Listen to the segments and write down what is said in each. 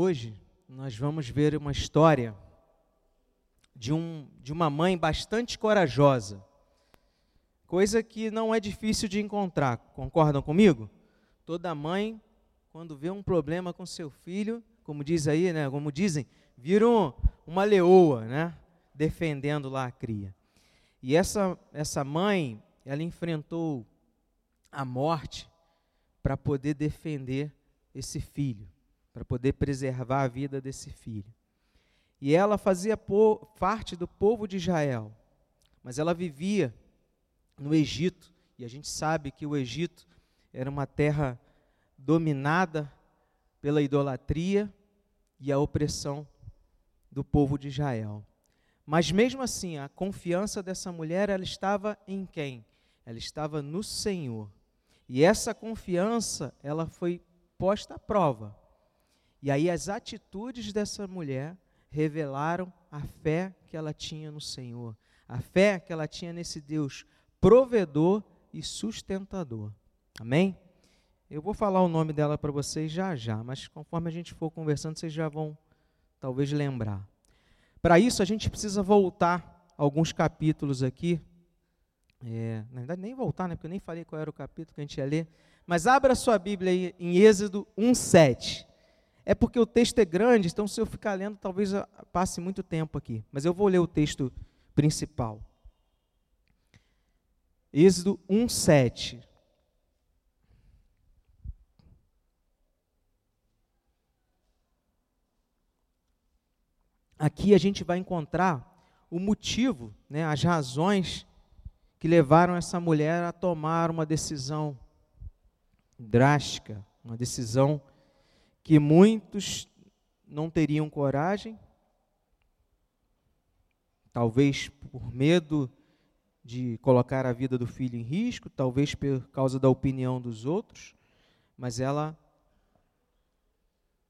Hoje nós vamos ver uma história de, um, de uma mãe bastante corajosa, coisa que não é difícil de encontrar, concordam comigo? Toda mãe, quando vê um problema com seu filho, como diz aí, né, como dizem, vira um, uma leoa, né, defendendo lá a cria. E essa, essa mãe, ela enfrentou a morte para poder defender esse filho, para poder preservar a vida desse filho. E ela fazia parte do povo de Israel, mas ela vivia no Egito, e a gente sabe que o Egito era uma terra dominada pela idolatria e a opressão do povo de Israel. Mas mesmo assim, a confiança dessa mulher, ela estava em quem? Ela estava no Senhor. E essa confiança, ela foi posta à prova. E aí as atitudes dessa mulher revelaram a fé que ela tinha no Senhor, a fé que ela tinha nesse Deus provedor e sustentador. Amém? Eu vou falar o nome dela para vocês já já, mas conforme a gente for conversando, vocês já vão talvez lembrar. Para isso, a gente precisa voltar alguns capítulos aqui. É, na verdade, nem voltar, né, porque eu nem falei qual era o capítulo que a gente ia ler. Mas abra sua Bíblia aí em Êxodo 1,7. É porque o texto é grande, então se eu ficar lendo, talvez passe muito tempo aqui. Mas eu vou ler o texto principal. Êxodo 1,7. Aqui a gente vai encontrar o motivo, né, as razões que levaram essa mulher a tomar uma decisão drástica, uma decisão que muitos não teriam coragem, talvez por medo de colocar a vida do filho em risco, talvez por causa da opinião dos outros, mas ela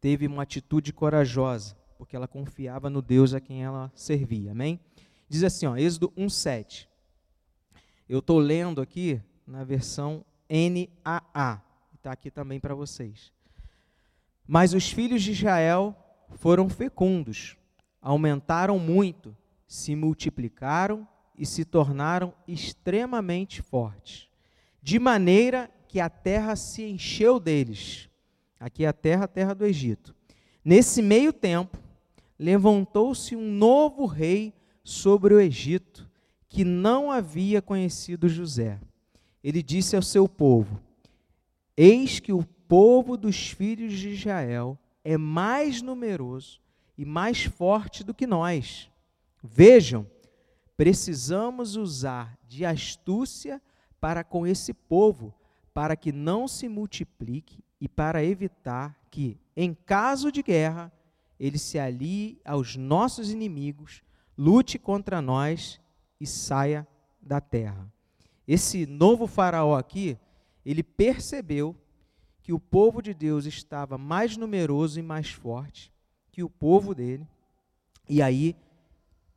teve uma atitude corajosa, porque ela confiava no Deus a quem ela servia. Amém? Diz assim, ó, Êxodo 1:7. Eu estou lendo aqui na versão NAA, está aqui também para vocês. Mas os filhos de Israel foram fecundos, aumentaram muito, se multiplicaram e se tornaram extremamente fortes, de maneira que a terra se encheu deles. Aqui é a terra, a terra do Egito. Nesse meio tempo, levantou-se um novo rei sobre o Egito, que não havia conhecido José. Ele disse ao seu povo: Eis que o povo dos filhos de Israel é mais numeroso e mais forte do que nós. Vejam, precisamos usar de astúcia para com esse povo, para que não se multiplique e para evitar que, em caso de guerra, ele se alie aos nossos inimigos, lute contra nós e saia da terra. Esse novo faraó aqui, ele percebeu que o povo de Deus estava mais numeroso e mais forte que o povo dele. E aí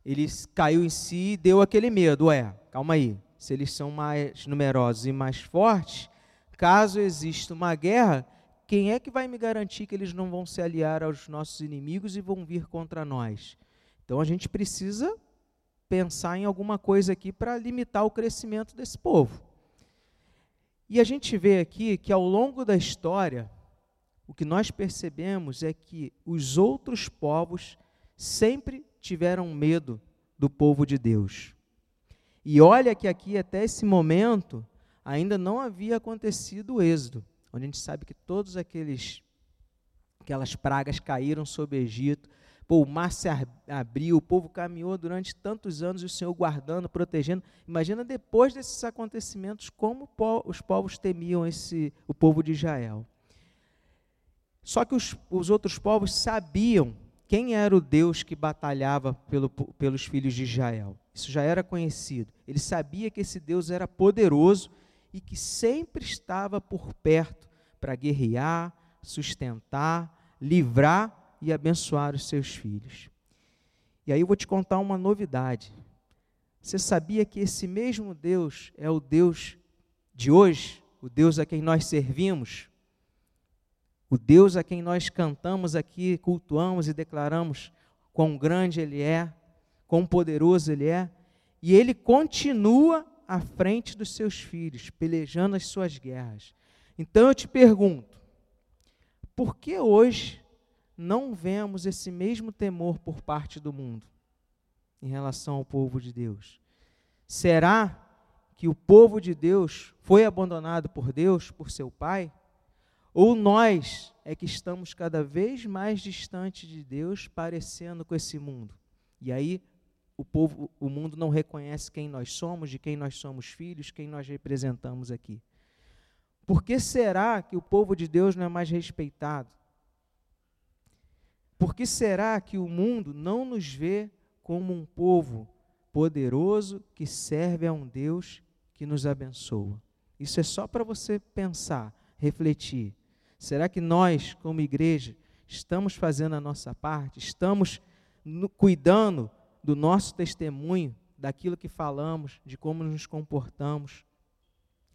ele caiu em si e deu aquele medo, ué, calma aí, se eles são mais numerosos e mais fortes, caso exista uma guerra, quem é que vai me garantir que eles não vão se aliar aos nossos inimigos e vão vir contra nós? Então a gente precisa pensar em alguma coisa aqui para limitar o crescimento desse povo. E a gente vê aqui que ao longo da história, o que nós percebemos é que os outros povos sempre tiveram medo do povo de Deus. E olha que aqui, até esse momento, ainda não havia acontecido o êxodo, onde a gente sabe que todos aqueles aquelas pragas caíram sobre o Egito, Pô, o mar se abriu, o povo caminhou durante tantos anos, o Senhor guardando, protegendo. Imagina depois desses acontecimentos como os povos temiam esse, o povo de Israel. Só que os, os outros povos sabiam quem era o Deus que batalhava pelo, pelos filhos de Israel. Isso já era conhecido. Ele sabia que esse Deus era poderoso e que sempre estava por perto para guerrear, sustentar, livrar e abençoar os seus filhos. E aí eu vou te contar uma novidade. Você sabia que esse mesmo Deus é o Deus de hoje, o Deus a quem nós servimos? o Deus a quem nós cantamos aqui, cultuamos e declaramos quão grande Ele é, quão poderoso Ele é, e Ele continua à frente dos seus filhos, pelejando as suas guerras. Então eu te pergunto, por que hoje não vemos esse mesmo temor por parte do mundo em relação ao povo de Deus? Será que o povo de Deus foi abandonado por Deus, por seu Pai? Ou nós é que estamos cada vez mais distantes de Deus, parecendo com esse mundo? E aí o povo, o mundo não reconhece quem nós somos, de quem nós somos filhos, quem nós representamos aqui. Por que será que o povo de Deus não é mais respeitado? Por que será que o mundo não nos vê como um povo poderoso que serve a um Deus que nos abençoa? Isso é só para você pensar, refletir. Será que nós, como igreja, estamos fazendo a nossa parte? Estamos no, cuidando do nosso testemunho, daquilo que falamos, de como nos comportamos,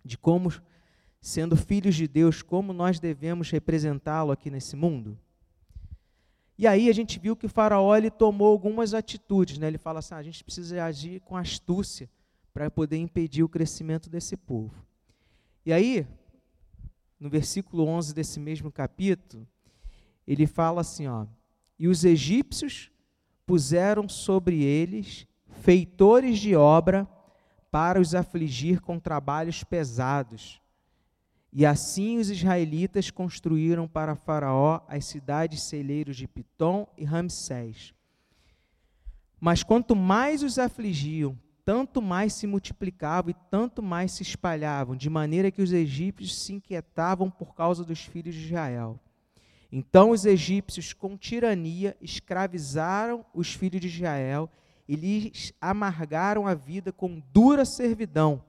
de como, sendo filhos de Deus, como nós devemos representá-lo aqui nesse mundo? E aí a gente viu que o faraó ele tomou algumas atitudes, né? Ele fala assim: ah, a gente precisa agir com astúcia para poder impedir o crescimento desse povo. E aí, no versículo 11 desse mesmo capítulo, ele fala assim, ó: "E os egípcios puseram sobre eles feitores de obra para os afligir com trabalhos pesados, e assim os israelitas construíram para Faraó as cidades celeiros de Pitom e Ramsés. Mas quanto mais os afligiam, tanto mais se multiplicavam e tanto mais se espalhavam, de maneira que os egípcios se inquietavam por causa dos filhos de Israel. Então os egípcios, com tirania, escravizaram os filhos de Israel e lhes amargaram a vida com dura servidão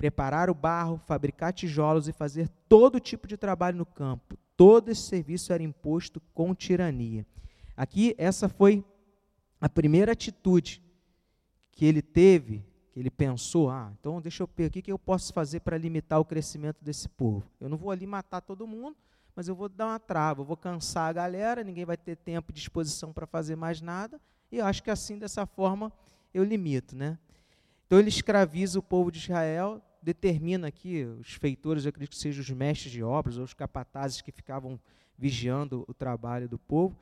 preparar o barro, fabricar tijolos e fazer todo tipo de trabalho no campo. Todo esse serviço era imposto com tirania. Aqui, essa foi a primeira atitude que ele teve, que ele pensou: ah, então deixa eu ver o que eu posso fazer para limitar o crescimento desse povo. Eu não vou ali matar todo mundo, mas eu vou dar uma trava, eu vou cansar a galera, ninguém vai ter tempo e disposição para fazer mais nada, e eu acho que assim, dessa forma, eu limito. Né? Então ele escraviza o povo de Israel, determina aqui, os feitores, eu acredito que sejam os mestres de obras, ou os capatazes que ficavam vigiando o trabalho do povo,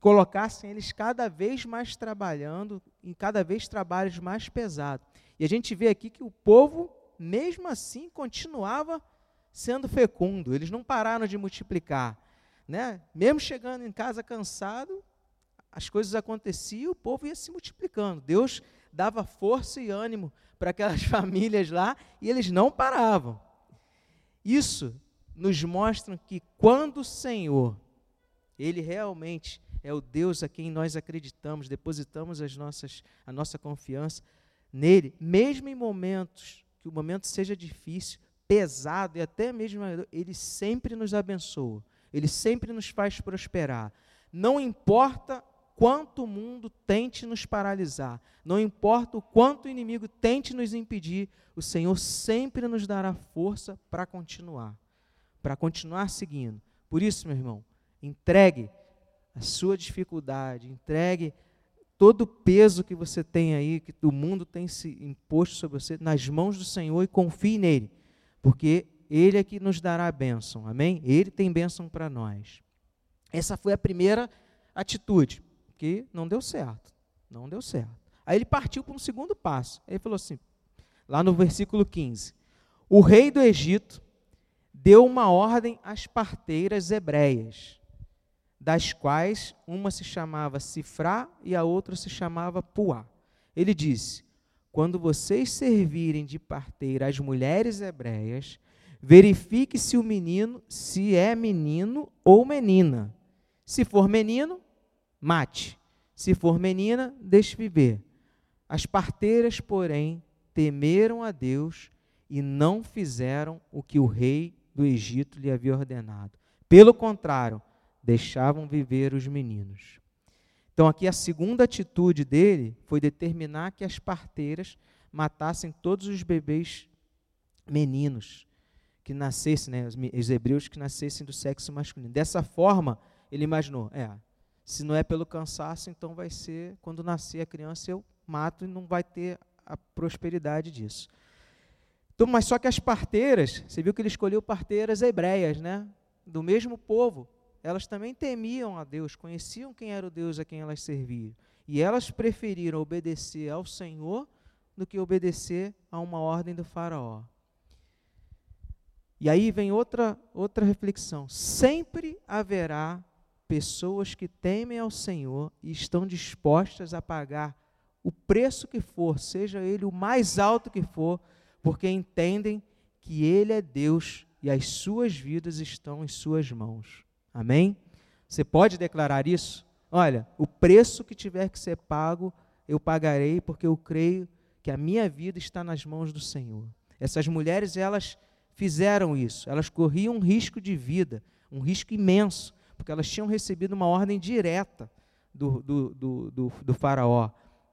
colocassem eles cada vez mais trabalhando, em cada vez trabalhos mais pesados. E a gente vê aqui que o povo, mesmo assim, continuava sendo fecundo, eles não pararam de multiplicar. Né? Mesmo chegando em casa cansado, as coisas aconteciam, o povo ia se multiplicando. Deus dava força e ânimo para aquelas famílias lá e eles não paravam. Isso nos mostra que quando o Senhor, Ele realmente é o Deus a quem nós acreditamos, depositamos as nossas, a nossa confiança nele, mesmo em momentos que o momento seja difícil, pesado e até mesmo ele sempre nos abençoa, ele sempre nos faz prosperar. Não importa quanto o mundo tente nos paralisar, não importa o quanto o inimigo tente nos impedir, o Senhor sempre nos dará força para continuar, para continuar seguindo. Por isso, meu irmão, entregue a sua dificuldade, entregue todo o peso que você tem aí, que o mundo tem se imposto sobre você, nas mãos do Senhor e confie nele, porque Ele é que nos dará a bênção, amém? Ele tem bênção para nós. Essa foi a primeira atitude porque não deu certo. Não deu certo. Aí ele partiu para um segundo passo. Ele falou assim, lá no versículo 15: O rei do Egito deu uma ordem às parteiras hebreias, das quais uma se chamava Sifrá e a outra se chamava Puá. Ele disse: Quando vocês servirem de parteira às mulheres hebreias, verifique se o menino se é menino ou menina. Se for menino, mate. Se for menina, deixe viver. As parteiras, porém, temeram a Deus e não fizeram o que o rei do Egito lhe havia ordenado. Pelo contrário, deixavam viver os meninos. Então, aqui a segunda atitude dele foi determinar que as parteiras matassem todos os bebês meninos que nascesse, né, os hebreus que nascessem do sexo masculino. Dessa forma, ele imaginou, é, se não é pelo cansaço, então vai ser quando nascer a criança eu mato e não vai ter a prosperidade disso. Então, mas só que as parteiras, você viu que ele escolheu parteiras hebreias, né? Do mesmo povo. Elas também temiam a Deus, conheciam quem era o Deus a quem elas serviam. E elas preferiram obedecer ao Senhor do que obedecer a uma ordem do faraó. E aí vem outra outra reflexão. Sempre haverá pessoas que temem ao Senhor e estão dispostas a pagar o preço que for, seja ele o mais alto que for, porque entendem que Ele é Deus e as suas vidas estão em Suas mãos. Amém? Você pode declarar isso? Olha, o preço que tiver que ser pago, eu pagarei, porque eu creio que a minha vida está nas mãos do Senhor. Essas mulheres, elas fizeram isso, elas corriam um risco de vida, um risco imenso, porque elas tinham recebido uma ordem direta do, do, do, do, do faraó.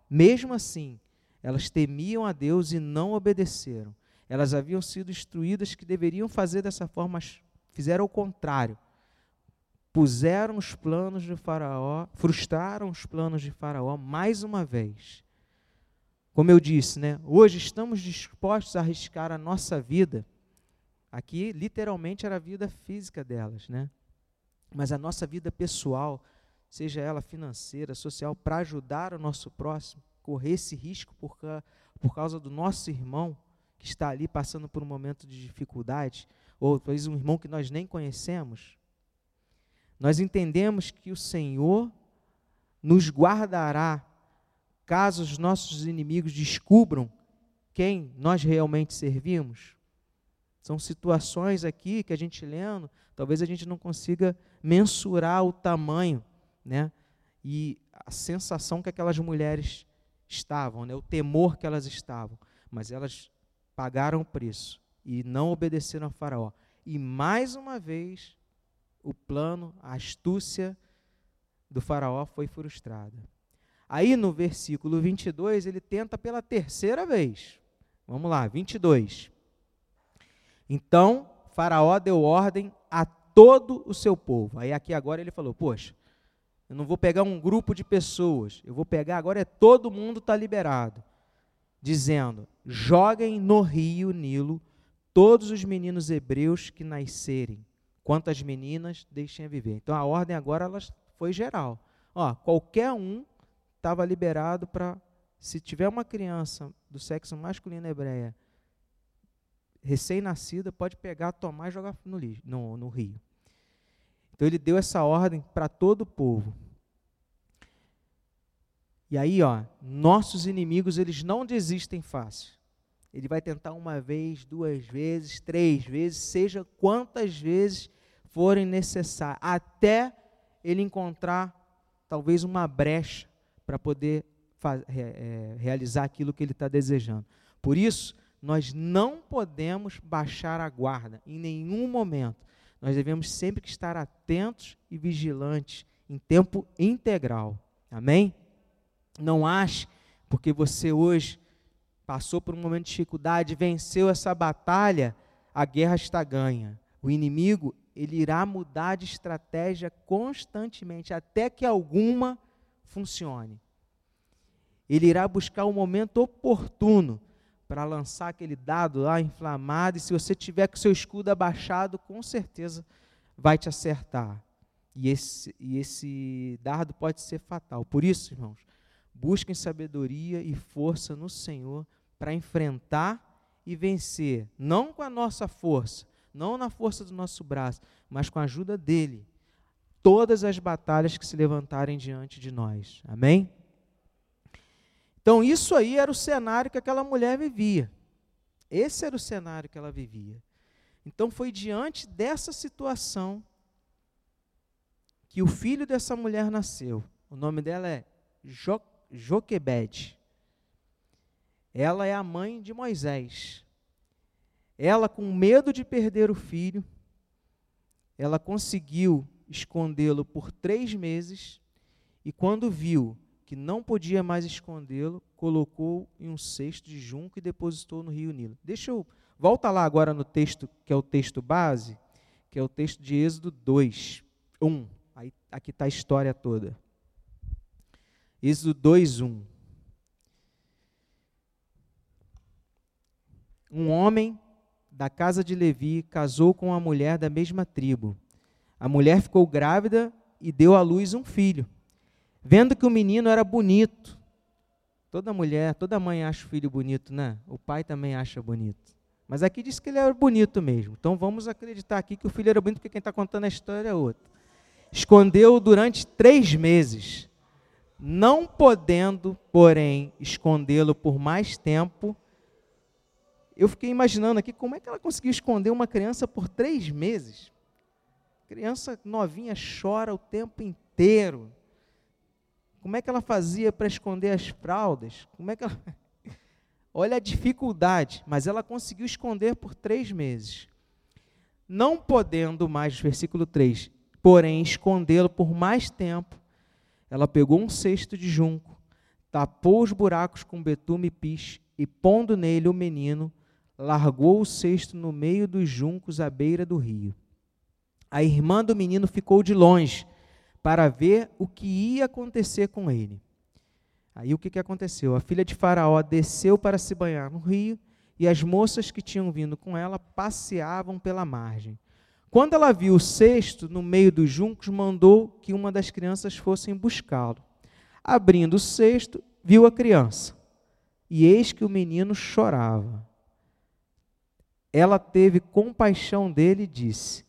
Mesmo assim, elas temiam a Deus e não obedeceram. Elas haviam sido instruídas que deveriam fazer dessa forma, mas fizeram o contrário. Puseram os planos de Faraó, frustraram os planos de Faraó mais uma vez. Como eu disse, né? Hoje estamos dispostos a arriscar a nossa vida. Aqui, literalmente, era a vida física delas, né? Mas a nossa vida pessoal, seja ela financeira, social, para ajudar o nosso próximo, correr esse risco por, por causa do nosso irmão que está ali passando por um momento de dificuldade, ou talvez um irmão que nós nem conhecemos, nós entendemos que o Senhor nos guardará caso os nossos inimigos descubram quem nós realmente servimos. São situações aqui que a gente lendo, talvez a gente não consiga mensurar o tamanho, né? E a sensação que aquelas mulheres estavam, né, o temor que elas estavam, mas elas pagaram o preço e não obedeceram a Faraó. E mais uma vez, o plano, a astúcia do Faraó foi frustrada. Aí no versículo 22, ele tenta pela terceira vez. Vamos lá, 22. Então, Faraó deu ordem a todo o seu povo. Aí aqui agora ele falou: Poxa, eu não vou pegar um grupo de pessoas, eu vou pegar agora é todo mundo está liberado, dizendo: joguem no rio Nilo todos os meninos hebreus que nascerem, quantas meninas deixem viver. Então a ordem agora ela foi geral. Ó, qualquer um estava liberado para, se tiver uma criança do sexo masculino hebreia recém-nascida, pode pegar, tomar e jogar no, no, no rio. Então ele deu essa ordem para todo o povo. E aí, ó, nossos inimigos, eles não desistem fácil. Ele vai tentar uma vez, duas vezes, três vezes, seja quantas vezes forem necessárias, até ele encontrar talvez uma brecha para poder é, realizar aquilo que ele está desejando. Por isso, nós não podemos baixar a guarda em nenhum momento. Nós devemos sempre estar atentos e vigilantes em tempo integral. Amém? Não ache, porque você hoje passou por um momento de dificuldade, venceu essa batalha, a guerra está ganha. O inimigo, ele irá mudar de estratégia constantemente, até que alguma funcione. Ele irá buscar o momento oportuno para lançar aquele dado lá inflamado, e se você tiver com seu escudo abaixado, com certeza vai te acertar. E esse, e esse dardo pode ser fatal. Por isso, irmãos, busquem sabedoria e força no Senhor para enfrentar e vencer, não com a nossa força, não na força do nosso braço, mas com a ajuda dele, todas as batalhas que se levantarem diante de nós. Amém? Então, isso aí era o cenário que aquela mulher vivia. Esse era o cenário que ela vivia. Então, foi diante dessa situação que o filho dessa mulher nasceu. O nome dela é jo Joquebede. Ela é a mãe de Moisés. Ela, com medo de perder o filho, ela conseguiu escondê-lo por três meses e, quando viu que não podia mais escondê-lo, colocou em um cesto de junco e depositou no rio Nilo. Deixa eu Volta lá agora no texto, que é o texto base, que é o texto de Êxodo 2, 1. Aí, aqui está a história toda. Êxodo 2, 1. Um homem da casa de Levi casou com uma mulher da mesma tribo. A mulher ficou grávida e deu à luz um filho. Vendo que o menino era bonito, toda mulher, toda mãe acha o filho bonito, né? O pai também acha bonito. Mas aqui diz que ele era bonito mesmo. Então vamos acreditar aqui que o filho era bonito, porque quem está contando a história é outro. Escondeu durante três meses, não podendo, porém, escondê-lo por mais tempo. Eu fiquei imaginando aqui como é que ela conseguiu esconder uma criança por três meses. Criança novinha chora o tempo inteiro. Como é que ela fazia para esconder as fraldas? Como é que ela. Olha a dificuldade, mas ela conseguiu esconder por três meses. Não podendo mais, versículo 3, porém escondê-lo por mais tempo, ela pegou um cesto de junco, tapou os buracos com betume e piche, e pondo nele o menino, largou o cesto no meio dos juncos à beira do rio. A irmã do menino ficou de longe para ver o que ia acontecer com ele. Aí o que, que aconteceu? A filha de Faraó desceu para se banhar no rio e as moças que tinham vindo com ela passeavam pela margem. Quando ela viu o cesto no meio dos juncos, mandou que uma das crianças fossem buscá-lo. Abrindo o cesto, viu a criança e eis que o menino chorava. Ela teve compaixão dele e disse: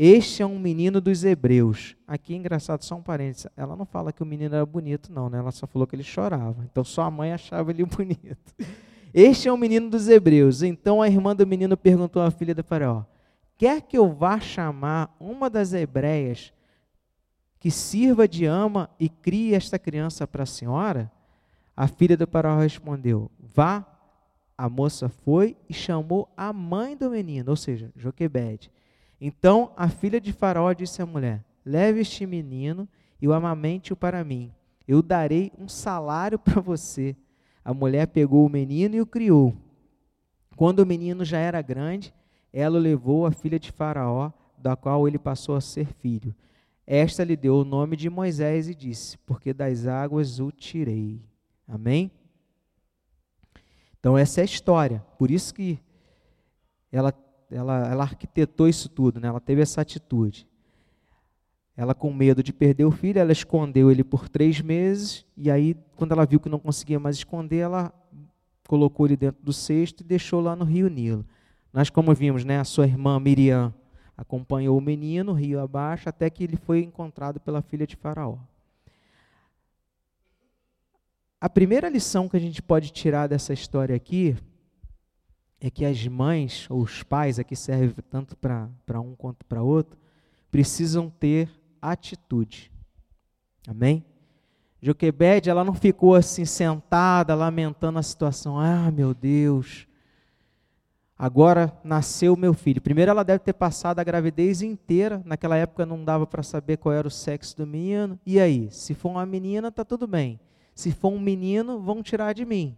este é um menino dos hebreus. Aqui, engraçado, só um parênteses. Ela não fala que o menino era bonito, não, né? Ela só falou que ele chorava. Então, só a mãe achava ele bonito. Este é um menino dos hebreus. Então, a irmã do menino perguntou à filha do faraó: Quer que eu vá chamar uma das hebreias que sirva de ama e crie esta criança para a senhora? A filha do faraó respondeu: Vá. A moça foi e chamou a mãe do menino, ou seja, Joquebede. Então a filha de Faraó disse à mulher: Leve este menino e o amamente-o para mim. Eu darei um salário para você. A mulher pegou o menino e o criou. Quando o menino já era grande, ela o levou à filha de Faraó, da qual ele passou a ser filho. Esta lhe deu o nome de Moisés e disse: Porque das águas o tirei. Amém? Então, essa é a história. Por isso que ela ela, ela arquitetou isso tudo, né? ela teve essa atitude. Ela, com medo de perder o filho, ela escondeu ele por três meses, e aí, quando ela viu que não conseguia mais esconder, ela colocou ele dentro do cesto e deixou lá no rio Nilo. Nós, como vimos, né, a sua irmã Miriam acompanhou o menino, rio abaixo, até que ele foi encontrado pela filha de Faraó. A primeira lição que a gente pode tirar dessa história aqui é que as mães ou os pais, aqui serve tanto para um quanto para outro, precisam ter atitude. Amém? Joquebede, ela não ficou assim sentada lamentando a situação. Ah, meu Deus, agora nasceu meu filho. Primeiro, ela deve ter passado a gravidez inteira. Naquela época não dava para saber qual era o sexo do menino. E aí, se for uma menina, tá tudo bem. Se for um menino, vão tirar de mim.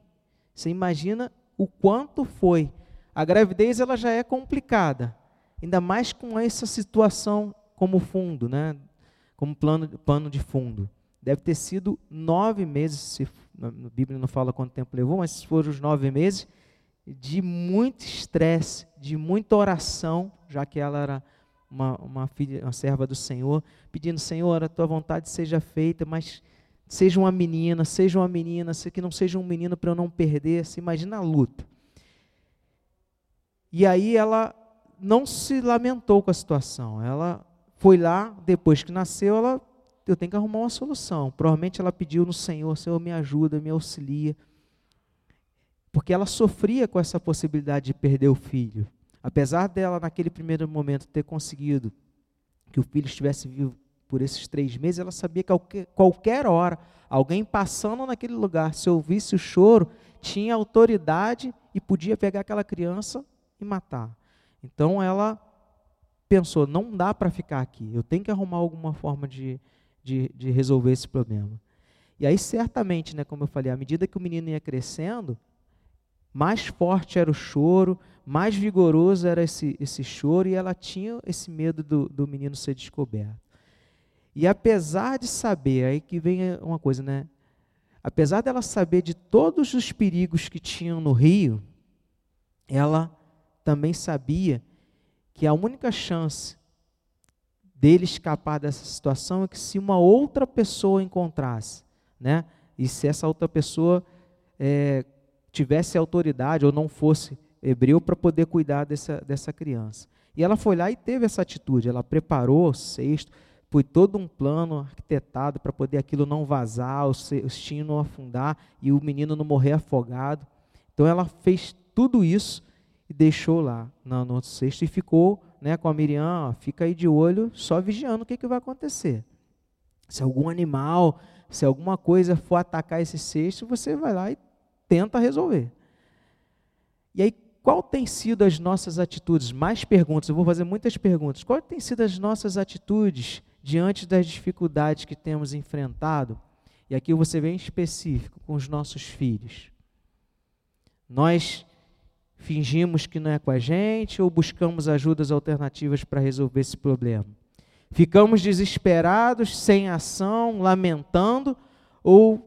Você imagina o quanto foi. A gravidez ela já é complicada, ainda mais com essa situação como fundo, né? como plano, pano de fundo. Deve ter sido nove meses, se, a Bíblia não fala quanto tempo levou, mas foram os nove meses, de muito estresse, de muita oração, já que ela era uma, uma, filha, uma serva do Senhor, pedindo, Senhor, a tua vontade seja feita, mas seja uma menina, seja uma menina, que não seja um menino para eu não perder. Você imagina a luta. E aí ela não se lamentou com a situação. Ela foi lá, depois que nasceu, ela eu tenho que arrumar uma solução. Provavelmente ela pediu no Senhor, Senhor, me ajuda, me auxilia. Porque ela sofria com essa possibilidade de perder o filho. Apesar dela, naquele primeiro momento, ter conseguido que o filho estivesse vivo por esses três meses, ela sabia que qualquer, hora, alguém passando naquele lugar, se ouvisse o choro, tinha autoridade e podia pegar aquela criança e matar. Então ela pensou: não dá para ficar aqui, eu tenho que arrumar alguma forma de, de, de, resolver esse problema. E aí, certamente, né, como eu falei, à medida que o menino ia crescendo, mais forte era o choro, mais vigoroso era esse, esse choro, e ela tinha esse medo do, do menino ser descoberto. E apesar de saber, aí que vem uma coisa, né? Apesar dela saber de todos os perigos que tinham no rio, ela também sabia que a única chance dele escapar dessa situação é que se uma outra pessoa encontrasse, né? E se essa outra pessoa é, tivesse autoridade ou não fosse hebreu para poder cuidar dessa, dessa criança. E ela foi lá e teve essa atitude. Ela preparou o cesto, foi todo um plano arquitetado para poder aquilo não vazar, o cestinho não afundar e o menino não morrer afogado. Então ela fez tudo isso e deixou lá no, no cesto e ficou né, com a Miriam, ó, fica aí de olho, só vigiando o que, que vai acontecer. Se algum animal, se alguma coisa for atacar esse cesto, você vai lá e tenta resolver. E aí, qual tem sido as nossas atitudes? Mais perguntas, eu vou fazer muitas perguntas. Qual tem sido as nossas atitudes diante das dificuldades que temos enfrentado? E aqui você vem específico com os nossos filhos. Nós fingimos que não é com a gente ou buscamos ajudas alternativas para resolver esse problema? Ficamos desesperados, sem ação, lamentando ou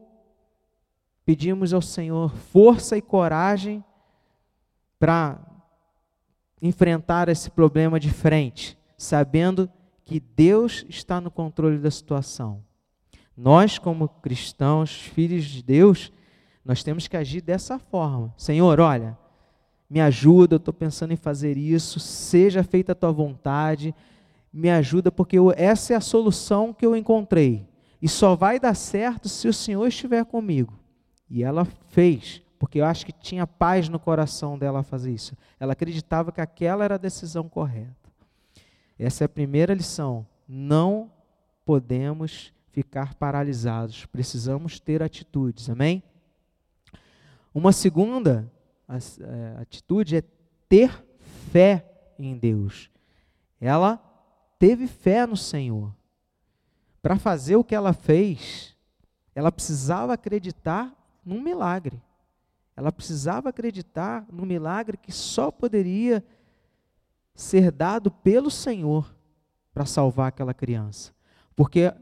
pedimos ao Senhor força e coragem para enfrentar esse problema de frente, sabendo que Deus está no controle da situação. Nós, como cristãos, filhos de Deus, nós temos que agir dessa forma. Senhor, olha, me ajuda, eu estou pensando em fazer isso, seja feita a tua vontade, me ajuda, porque eu, essa é a solução que eu encontrei. E só vai dar certo se o Senhor estiver comigo. E ela fez, porque eu acho que tinha paz no coração dela fazer isso. Ela acreditava que aquela era a decisão correta. Essa é a primeira lição. Não podemos ficar paralisados, precisamos ter atitudes, amém? Uma segunda é, atitude é ter fé em Deus. Ela teve fé no Senhor. Para fazer o que ela fez, ela precisava acreditar num milagre. Ela precisava acreditar no milagre que só poderia ser dado pelo Senhor para salvar aquela criança. Porque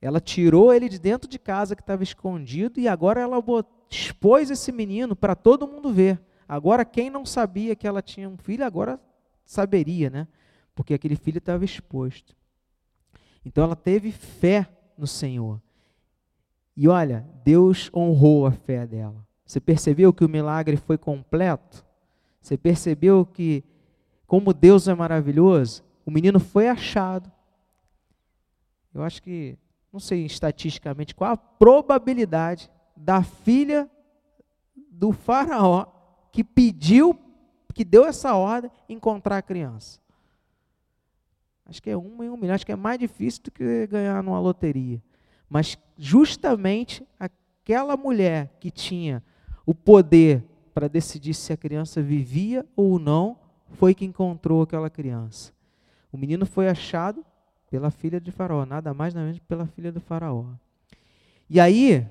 ela tirou ele de dentro de casa que estava escondido e agora ela expôs esse menino para todo mundo ver. Agora, quem não sabia que ela tinha um filho, agora saberia, né? Porque aquele filho estava exposto. Então ela teve fé no Senhor. E olha, Deus honrou a fé dela. Você percebeu que o milagre foi completo? Você percebeu que, como Deus é maravilhoso, o menino foi achado. Eu acho que, não sei estatisticamente qual a probabilidade da filha do faraó que pediu, que deu essa ordem, encontrar a criança. Acho que é uma em um milhão, acho que é mais difícil do que ganhar numa loteria. Mas justamente aquela mulher que tinha o poder para decidir se a criança vivia ou não, foi que encontrou aquela criança. O menino foi achado pela filha de Faraó, nada mais nada menos pela filha do Faraó. E aí,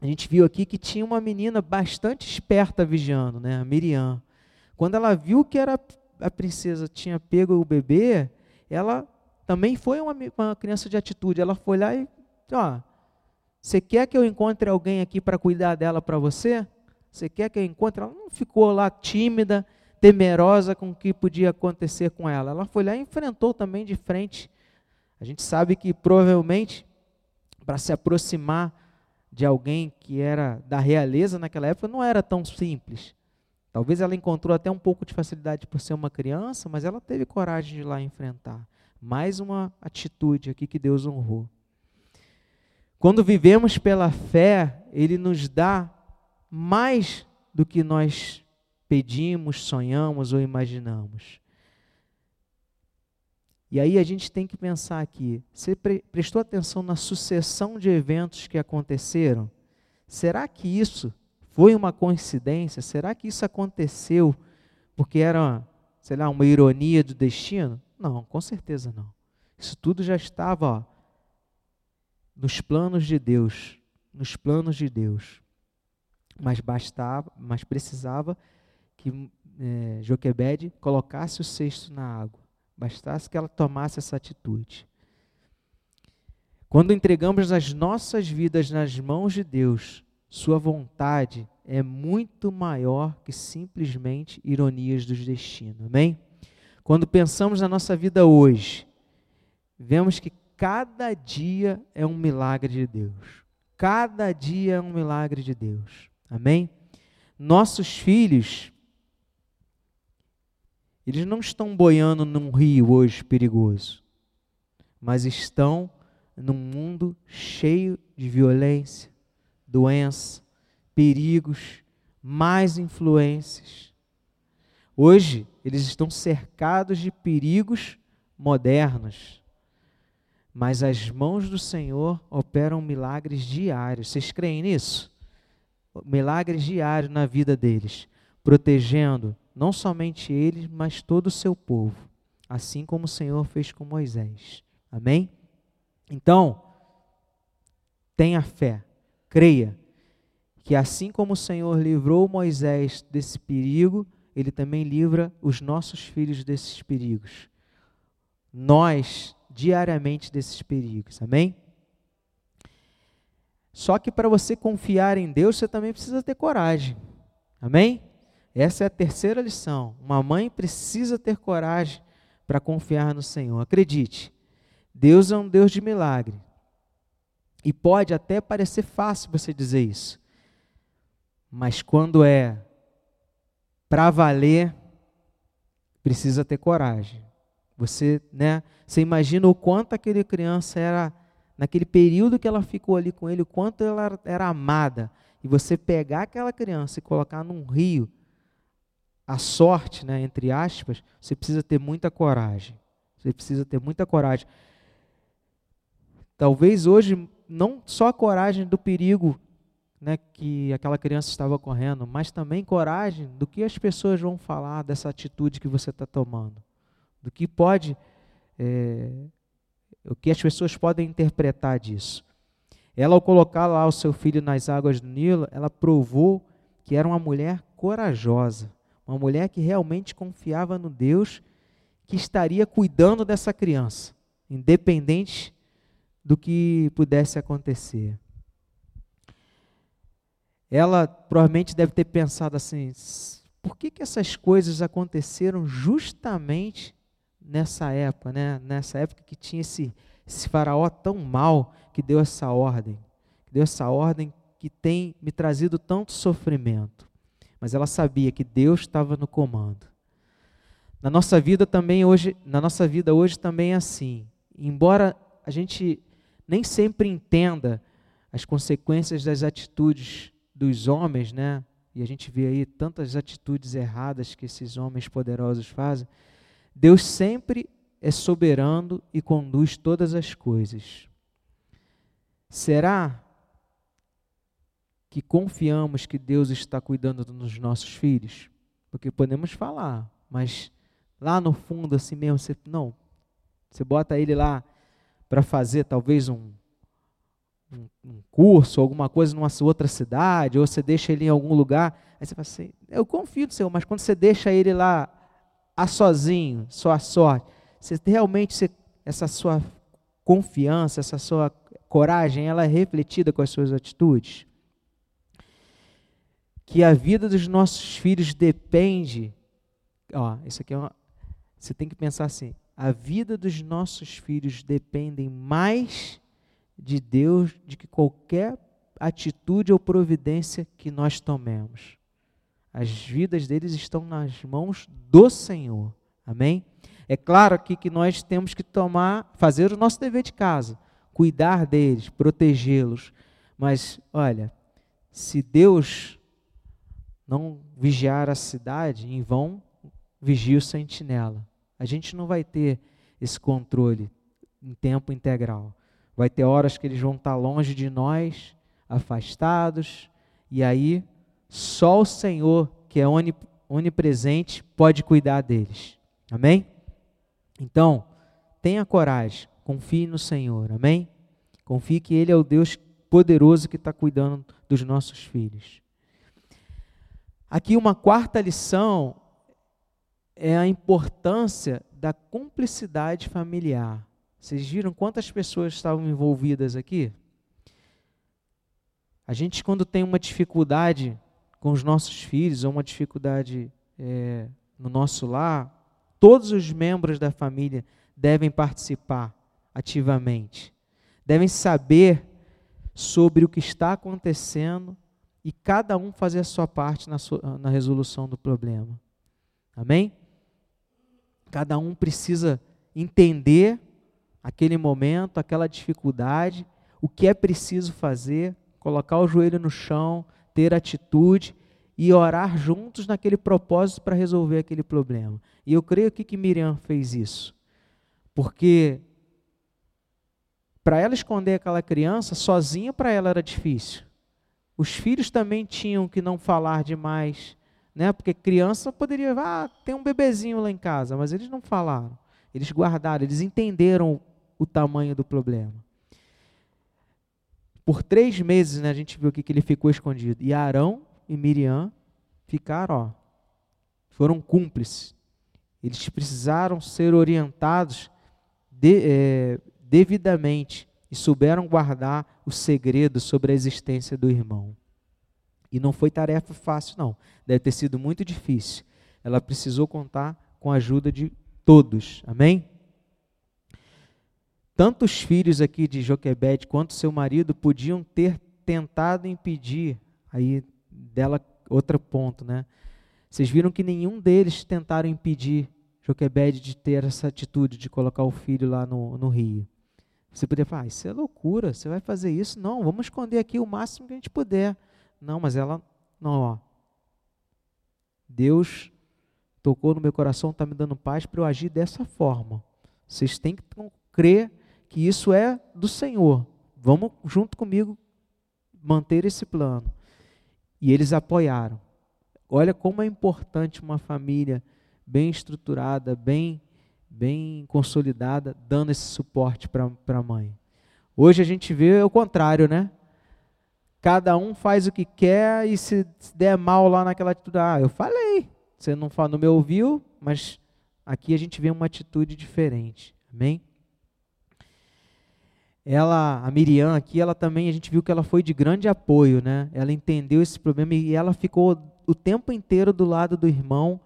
a gente viu aqui que tinha uma menina bastante esperta vigiando, né, a Miriam. Quando ela viu que era a princesa tinha pego o bebê, ela também foi uma, uma criança de atitude. Ela foi lá e, ó, você quer que eu encontre alguém aqui para cuidar dela para você? Você quer que eu encontre? Ela não ficou lá tímida, temerosa com o que podia acontecer com ela. Ela foi lá e enfrentou também de frente. A gente sabe que provavelmente para se aproximar de alguém que era da realeza naquela época não era tão simples. Talvez ela encontrou até um pouco de facilidade por ser uma criança, mas ela teve coragem de ir lá enfrentar. Mais uma atitude aqui que Deus honrou. Quando vivemos pela fé, Ele nos dá mais do que nós pedimos, sonhamos ou imaginamos. E aí a gente tem que pensar aqui: você prestou atenção na sucessão de eventos que aconteceram? Será que isso foi uma coincidência? Será que isso aconteceu porque era, sei lá, uma ironia do destino? Não, com certeza não. Isso tudo já estava ó, nos planos de Deus, nos planos de Deus. mas bastava, mas precisava que é, Joquebede colocasse o cesto na água. Bastasse que ela tomasse essa atitude. Quando entregamos as nossas vidas nas mãos de Deus, Sua vontade é muito maior que simplesmente ironias dos destinos. Amém? Quando pensamos na nossa vida hoje, vemos que cada dia é um milagre de Deus. Cada dia é um milagre de Deus. Amém? Nossos filhos, eles não estão boiando num rio hoje perigoso, mas estão num mundo cheio de violência, doença, perigos, mais influências. Hoje, eles estão cercados de perigos modernos, mas as mãos do Senhor operam milagres diários. Vocês creem nisso? Milagres diários na vida deles, protegendo não somente eles, mas todo o seu povo, assim como o Senhor fez com Moisés. Amém? Então, tenha fé, creia que assim como o Senhor livrou Moisés desse perigo, ele também livra os nossos filhos desses perigos. Nós, diariamente, desses perigos. Amém? Só que para você confiar em Deus, você também precisa ter coragem. Amém? Essa é a terceira lição. Uma mãe precisa ter coragem para confiar no Senhor. Acredite, Deus é um Deus de milagre. E pode até parecer fácil você dizer isso. Mas quando é para valer, precisa ter coragem. Você, né, você imagina o quanto aquele criança era naquele período que ela ficou ali com ele, o quanto ela era amada. E você pegar aquela criança e colocar num rio, a sorte, né, entre aspas, você precisa ter muita coragem. Você precisa ter muita coragem. Talvez hoje não só a coragem do perigo né, que aquela criança estava correndo, mas também coragem do que as pessoas vão falar dessa atitude que você está tomando, do que pode, é, o que as pessoas podem interpretar disso. Ela, ao colocar lá o seu filho nas águas do Nilo, ela provou que era uma mulher corajosa, uma mulher que realmente confiava no Deus que estaria cuidando dessa criança, independente do que pudesse acontecer. Ela provavelmente deve ter pensado assim: por que, que essas coisas aconteceram justamente nessa época, né? nessa época que tinha esse, esse faraó tão mal que deu essa ordem, que deu essa ordem que tem me trazido tanto sofrimento. Mas ela sabia que Deus estava no comando. Na nossa vida também hoje, na nossa vida hoje também é assim. Embora a gente nem sempre entenda as consequências das atitudes dos homens, né? E a gente vê aí tantas atitudes erradas que esses homens poderosos fazem. Deus sempre é soberano e conduz todas as coisas. Será que confiamos que Deus está cuidando dos nossos filhos? Porque podemos falar, mas lá no fundo, assim mesmo, você, não, você bota ele lá para fazer talvez um, um, um, curso, alguma coisa numa outra cidade, ou você deixa ele em algum lugar, aí você fala assim, eu confio no Senhor, mas quando você deixa ele lá a sozinho, só a sorte, você realmente, você, essa sua confiança, essa sua coragem, ela é refletida com as suas atitudes? Que a vida dos nossos filhos depende, ó, isso aqui é uma, você tem que pensar assim, a vida dos nossos filhos dependem mais de Deus do que qualquer atitude ou providência que nós tomemos. As vidas deles estão nas mãos do Senhor. Amém? É claro aqui que nós temos que tomar, fazer o nosso dever de casa, cuidar deles, protegê-los. Mas, olha, se Deus não vigiar a cidade, em vão vigia o sentinela a gente não vai ter esse controle em tempo integral. Vai ter horas que eles vão estar longe de nós, afastados, e aí só o Senhor, que é onipresente, pode cuidar deles. Amém? Então, tenha coragem, confie no Senhor. Amém? Confie que Ele é o Deus poderoso que está cuidando dos nossos filhos. Aqui, uma quarta lição é a importância da cumplicidade familiar. Vocês viram quantas pessoas estavam envolvidas aqui? A gente, quando tem uma dificuldade com os nossos filhos, ou uma dificuldade é, no nosso lar, todos os membros da família devem participar ativamente, devem saber sobre o que está acontecendo e cada um fazer a sua parte na, sua, na resolução do problema. Amém? Cada um precisa entender aquele momento, aquela dificuldade, o que é preciso fazer, colocar o joelho no chão, ter atitude e orar juntos naquele propósito para resolver aquele problema. E eu creio que Miriam fez isso. Porque para ela esconder aquela criança, sozinha para ela era difícil. Os filhos também tinham que não falar demais, né? Porque criança poderia, ah, tem um bebezinho lá em casa, mas eles não falaram. Eles guardaram, eles entenderam o tamanho do problema. Por três meses, né, a gente viu aqui que ele ficou escondido. E Arão e Miriam ficaram, ó, foram cúmplices. Eles precisaram ser orientados de, é, devidamente e souberam guardar o segredo sobre a existência do irmão. E não foi tarefa fácil, não. Deve ter sido muito difícil. Ela precisou contar com a ajuda de todos. Amém? Tanto os filhos aqui de Joquebede quanto seu marido podiam ter tentado impedir, aí dela outro ponto, né? Vocês viram que nenhum deles tentaram impedir Joquebede de ter essa atitude de colocar o filho lá no, no rio. Você poderia falar, ah, isso é loucura, você vai fazer isso? Não, vamos esconder aqui o máximo que a gente puder. Não, mas ela, não, ó. Deus tocou no meu coração, está me dando paz para eu agir dessa forma. Vocês têm que crer que isso é do Senhor. Vamos junto comigo manter esse plano. E eles apoiaram. Olha como é importante uma família bem estruturada, bem, bem consolidada, dando esse suporte para a mãe. Hoje a gente vê o contrário, né? Cada um faz o que quer e se der mal lá naquela atitude, ah, eu falei, você não, não me ouviu, mas aqui a gente vê uma atitude diferente. Amém? ela, a Miriam aqui, ela também, a gente viu que ela foi de grande apoio, né? Ela entendeu esse problema e ela ficou o tempo inteiro do lado do irmão,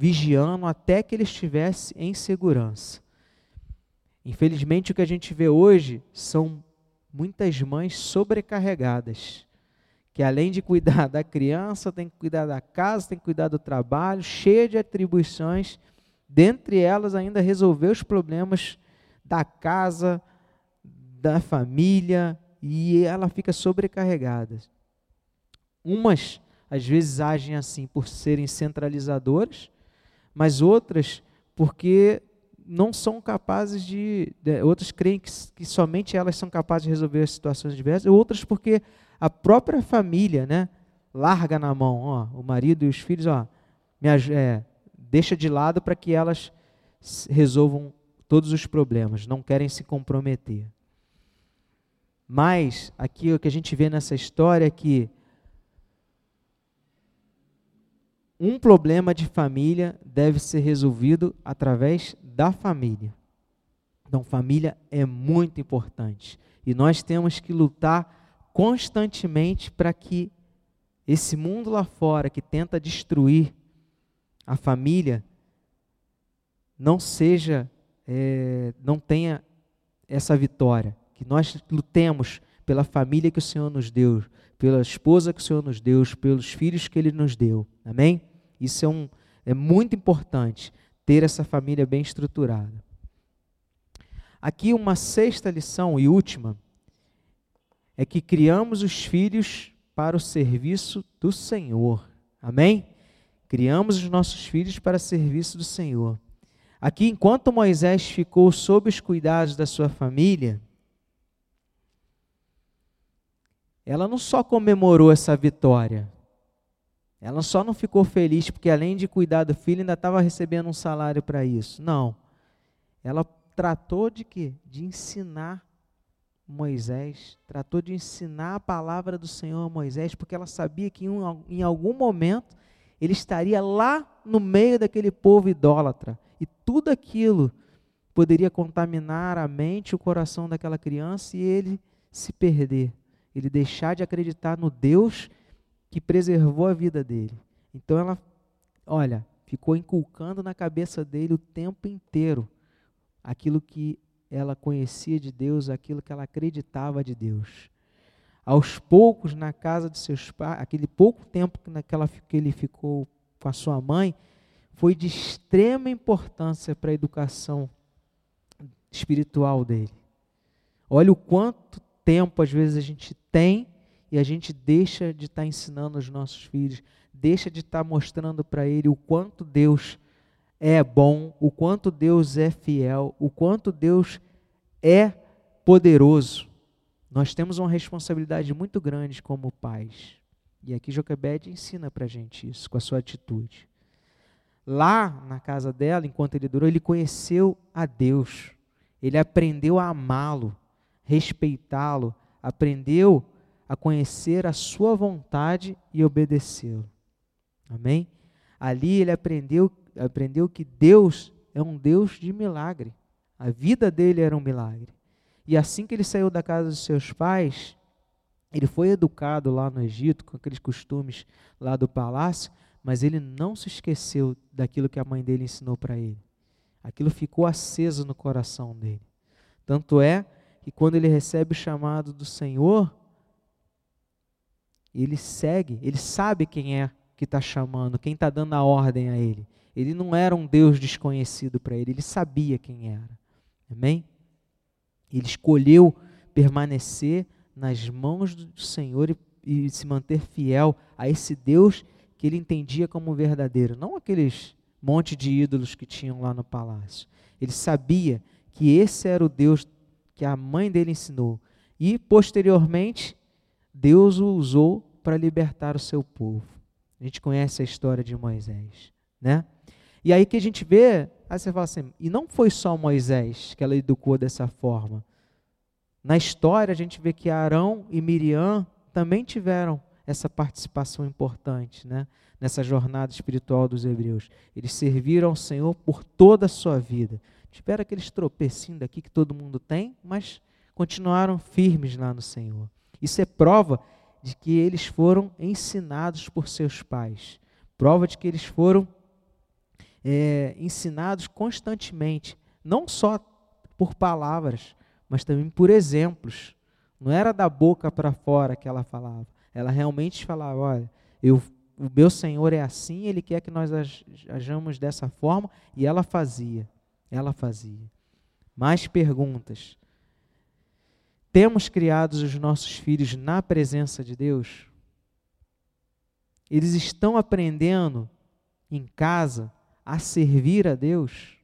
vigiando até que ele estivesse em segurança. Infelizmente, o que a gente vê hoje são muitas mães sobrecarregadas, que além de cuidar da criança, tem que cuidar da casa, tem que cuidar do trabalho, cheia de atribuições, dentre elas ainda resolver os problemas da casa, da família e ela fica sobrecarregada. Umas às vezes agem assim por serem centralizadoras, mas outras porque não são capazes de, de outras creem que, que, somente elas são capazes de resolver as situações diversas, outras porque a própria família, né, larga na mão, ó, o marido e os filhos, ó, me, é, deixa de lado para que elas resolvam todos os problemas, não querem se comprometer. Mas aqui o que a gente vê nessa história é que um problema de família deve ser resolvido através da família. Então, família é muito importante. E nós temos que lutar constantemente para que esse mundo lá fora que tenta destruir a família não seja, é, não tenha essa vitória que nós lutemos pela família que o Senhor nos deu, pela esposa que o Senhor nos deu, pelos filhos que Ele nos deu. Amém? Isso é, um, é muito importante, ter essa família bem estruturada. Aqui uma sexta lição e última é que criamos os filhos para o serviço do Senhor. Amém? Criamos os nossos filhos para o serviço do Senhor. Aqui, enquanto Moisés ficou sob os cuidados da sua família, ela não só comemorou essa vitória, ela só não ficou feliz porque, além de cuidar do filho, ainda estava recebendo um salário para isso. Não. Ela tratou de quê? De ensinar Moisés, tratou de ensinar a palavra do Senhor a Moisés, porque ela sabia que em algum momento ele estaria lá no meio daquele povo idólatra. E tudo aquilo poderia contaminar a mente e o coração daquela criança e ele se perder. Ele deixar de acreditar no Deus que preservou a vida dele. Então ela, olha, ficou inculcando na cabeça dele o tempo inteiro aquilo que ela conhecia de Deus, aquilo que ela acreditava de Deus. Aos poucos, na casa de seus pais, aquele pouco tempo naquela, que ele ficou com a sua mãe, foi de extrema importância para a educação espiritual dele. Olha o quanto tempo às vezes a gente tem e a gente deixa de estar tá ensinando os nossos filhos, deixa de estar tá mostrando para ele o quanto Deus é bom, o quanto Deus é fiel, o quanto Deus é poderoso. Nós temos uma responsabilidade muito grande como pais. E aqui Joquebed ensina para a gente isso, com a sua atitude. Lá na casa dela, enquanto ele durou, ele conheceu a Deus. Ele aprendeu a amá-lo, respeitá-lo, aprendeu a conhecer a sua vontade e obedecê-lo. Amém? Ali ele aprendeu aprendeu que Deus é um Deus de milagre. A vida dele era um milagre. E assim que ele saiu da casa dos seus pais, ele foi educado lá no Egito, com aqueles costumes lá do palácio, mas ele não se esqueceu daquilo que a mãe dele ensinou para ele. Aquilo ficou aceso no coração dele. Tanto é que quando ele recebe o chamado do Senhor, ele segue, ele sabe quem é que está chamando, quem está dando a ordem a ele. Ele não era um Deus desconhecido para ele, ele sabia quem era. Amém? Ele escolheu permanecer nas mãos do Senhor e, e, se manter fiel a esse Deus que ele entendia como verdadeiro, não aqueles monte de ídolos que tinham lá no palácio. Ele sabia que esse era o Deus que a mãe dele ensinou. E posteriormente, Deus o usou para libertar o seu povo. A gente conhece a história de Moisés, né? E aí que a gente vê, aí você fala assim, e não foi só Moisés que ela educou dessa forma. Na história a gente vê que Arão e Miriam também tiveram essa participação importante, né? Nessa jornada espiritual dos hebreus. Eles serviram ao Senhor por toda a sua vida. Tiveram aqueles tropecinhos daqui que todo mundo tem, mas continuaram firmes lá no Senhor. Isso é prova de que eles foram ensinados por seus pais. Prova de que eles foram é, ensinados constantemente, não só por palavras, mas também por exemplos. Não era da boca para fora que ela falava. Ela realmente falava: olha, eu, o meu Senhor é assim, Ele quer que nós ajamos dessa forma, e ela fazia. Ela fazia. Mais perguntas. Temos criado os nossos filhos na presença de Deus? Eles estão aprendendo em casa a servir a Deus,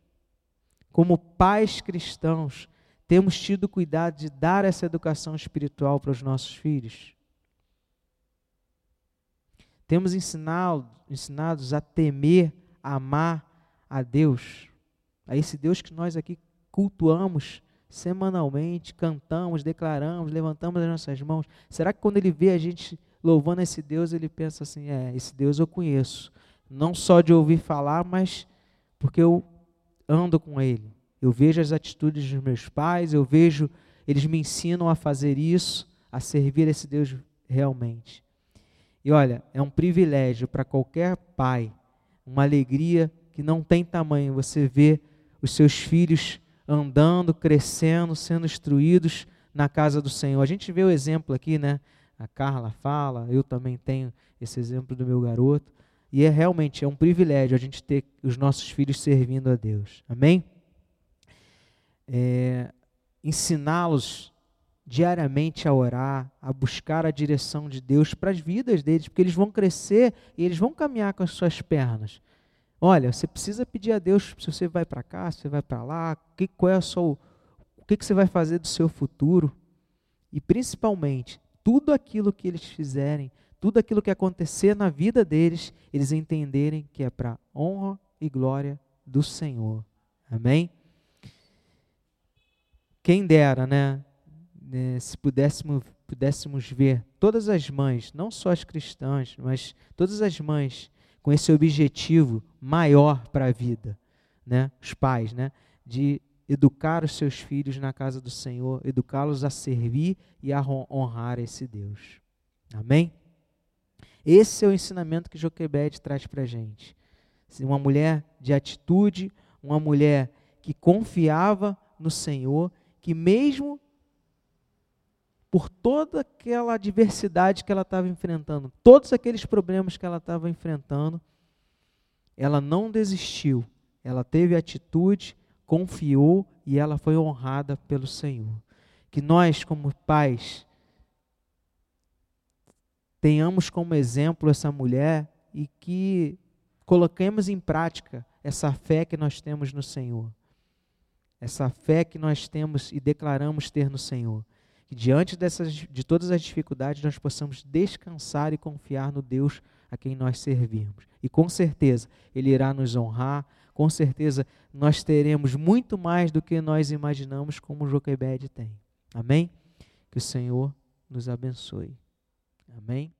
como pais cristãos, temos tido cuidado de dar essa educação espiritual para os nossos filhos? Temos ensinado, ensinados a temer, a amar a Deus, a esse Deus que nós aqui cultuamos semanalmente, cantamos, declaramos, levantamos as nossas mãos. Será que quando ele vê a gente louvando esse Deus, ele pensa assim: é, esse Deus eu conheço, não só de ouvir falar, mas porque eu ando com Ele. Eu vejo as atitudes dos meus pais, eu vejo, eles me ensinam a fazer isso, a servir esse Deus realmente. E olha, é um privilégio para qualquer pai, uma alegria que não tem tamanho você ver os seus filhos andando, crescendo, sendo instruídos na casa do Senhor. A gente vê o exemplo aqui, né? A Carla fala, eu também tenho esse exemplo do meu garoto. E é realmente é um privilégio a gente ter os nossos filhos servindo a Deus. Amém? É, Ensiná-los diariamente a orar, a buscar a direção de Deus para as vidas deles, porque eles vão crescer e eles vão caminhar com as suas pernas. Olha, você precisa pedir a Deus se você vai para cá, se você vai para lá, que, qual é sua, o que, que você vai fazer do seu futuro. E principalmente, tudo aquilo que eles fizerem, tudo aquilo que acontecer na vida deles, eles entenderem que é para honra e glória do Senhor. Amém? Quem dera, né? né se pudéssemos, pudéssemos ver todas as mães, não só as cristãs, mas todas as mães com esse objetivo maior para a vida, né? Os pais, né? De educar os seus filhos na casa do Senhor, educá-los a servir e a honrar esse Deus. Amém? Esse é o ensinamento que Joquebede traz para a gente. Uma mulher de atitude, uma mulher que confiava no Senhor, que mesmo por toda aquela adversidade que ela estava enfrentando, todos aqueles problemas que ela estava enfrentando, ela não desistiu, ela teve atitude, confiou e ela foi honrada pelo Senhor. Que nós, como pais, tenhamos como exemplo essa mulher e que coloquemos em prática essa fé que nós temos no Senhor. Essa fé que nós temos e declaramos ter no Senhor. Que diante dessas, de todas as dificuldades nós possamos descansar e confiar no Deus a quem nós servimos. E com certeza Ele irá nos honrar, com certeza nós teremos muito mais do que nós imaginamos, como Joquebede tem. Amém? Que o Senhor nos abençoe. Amém?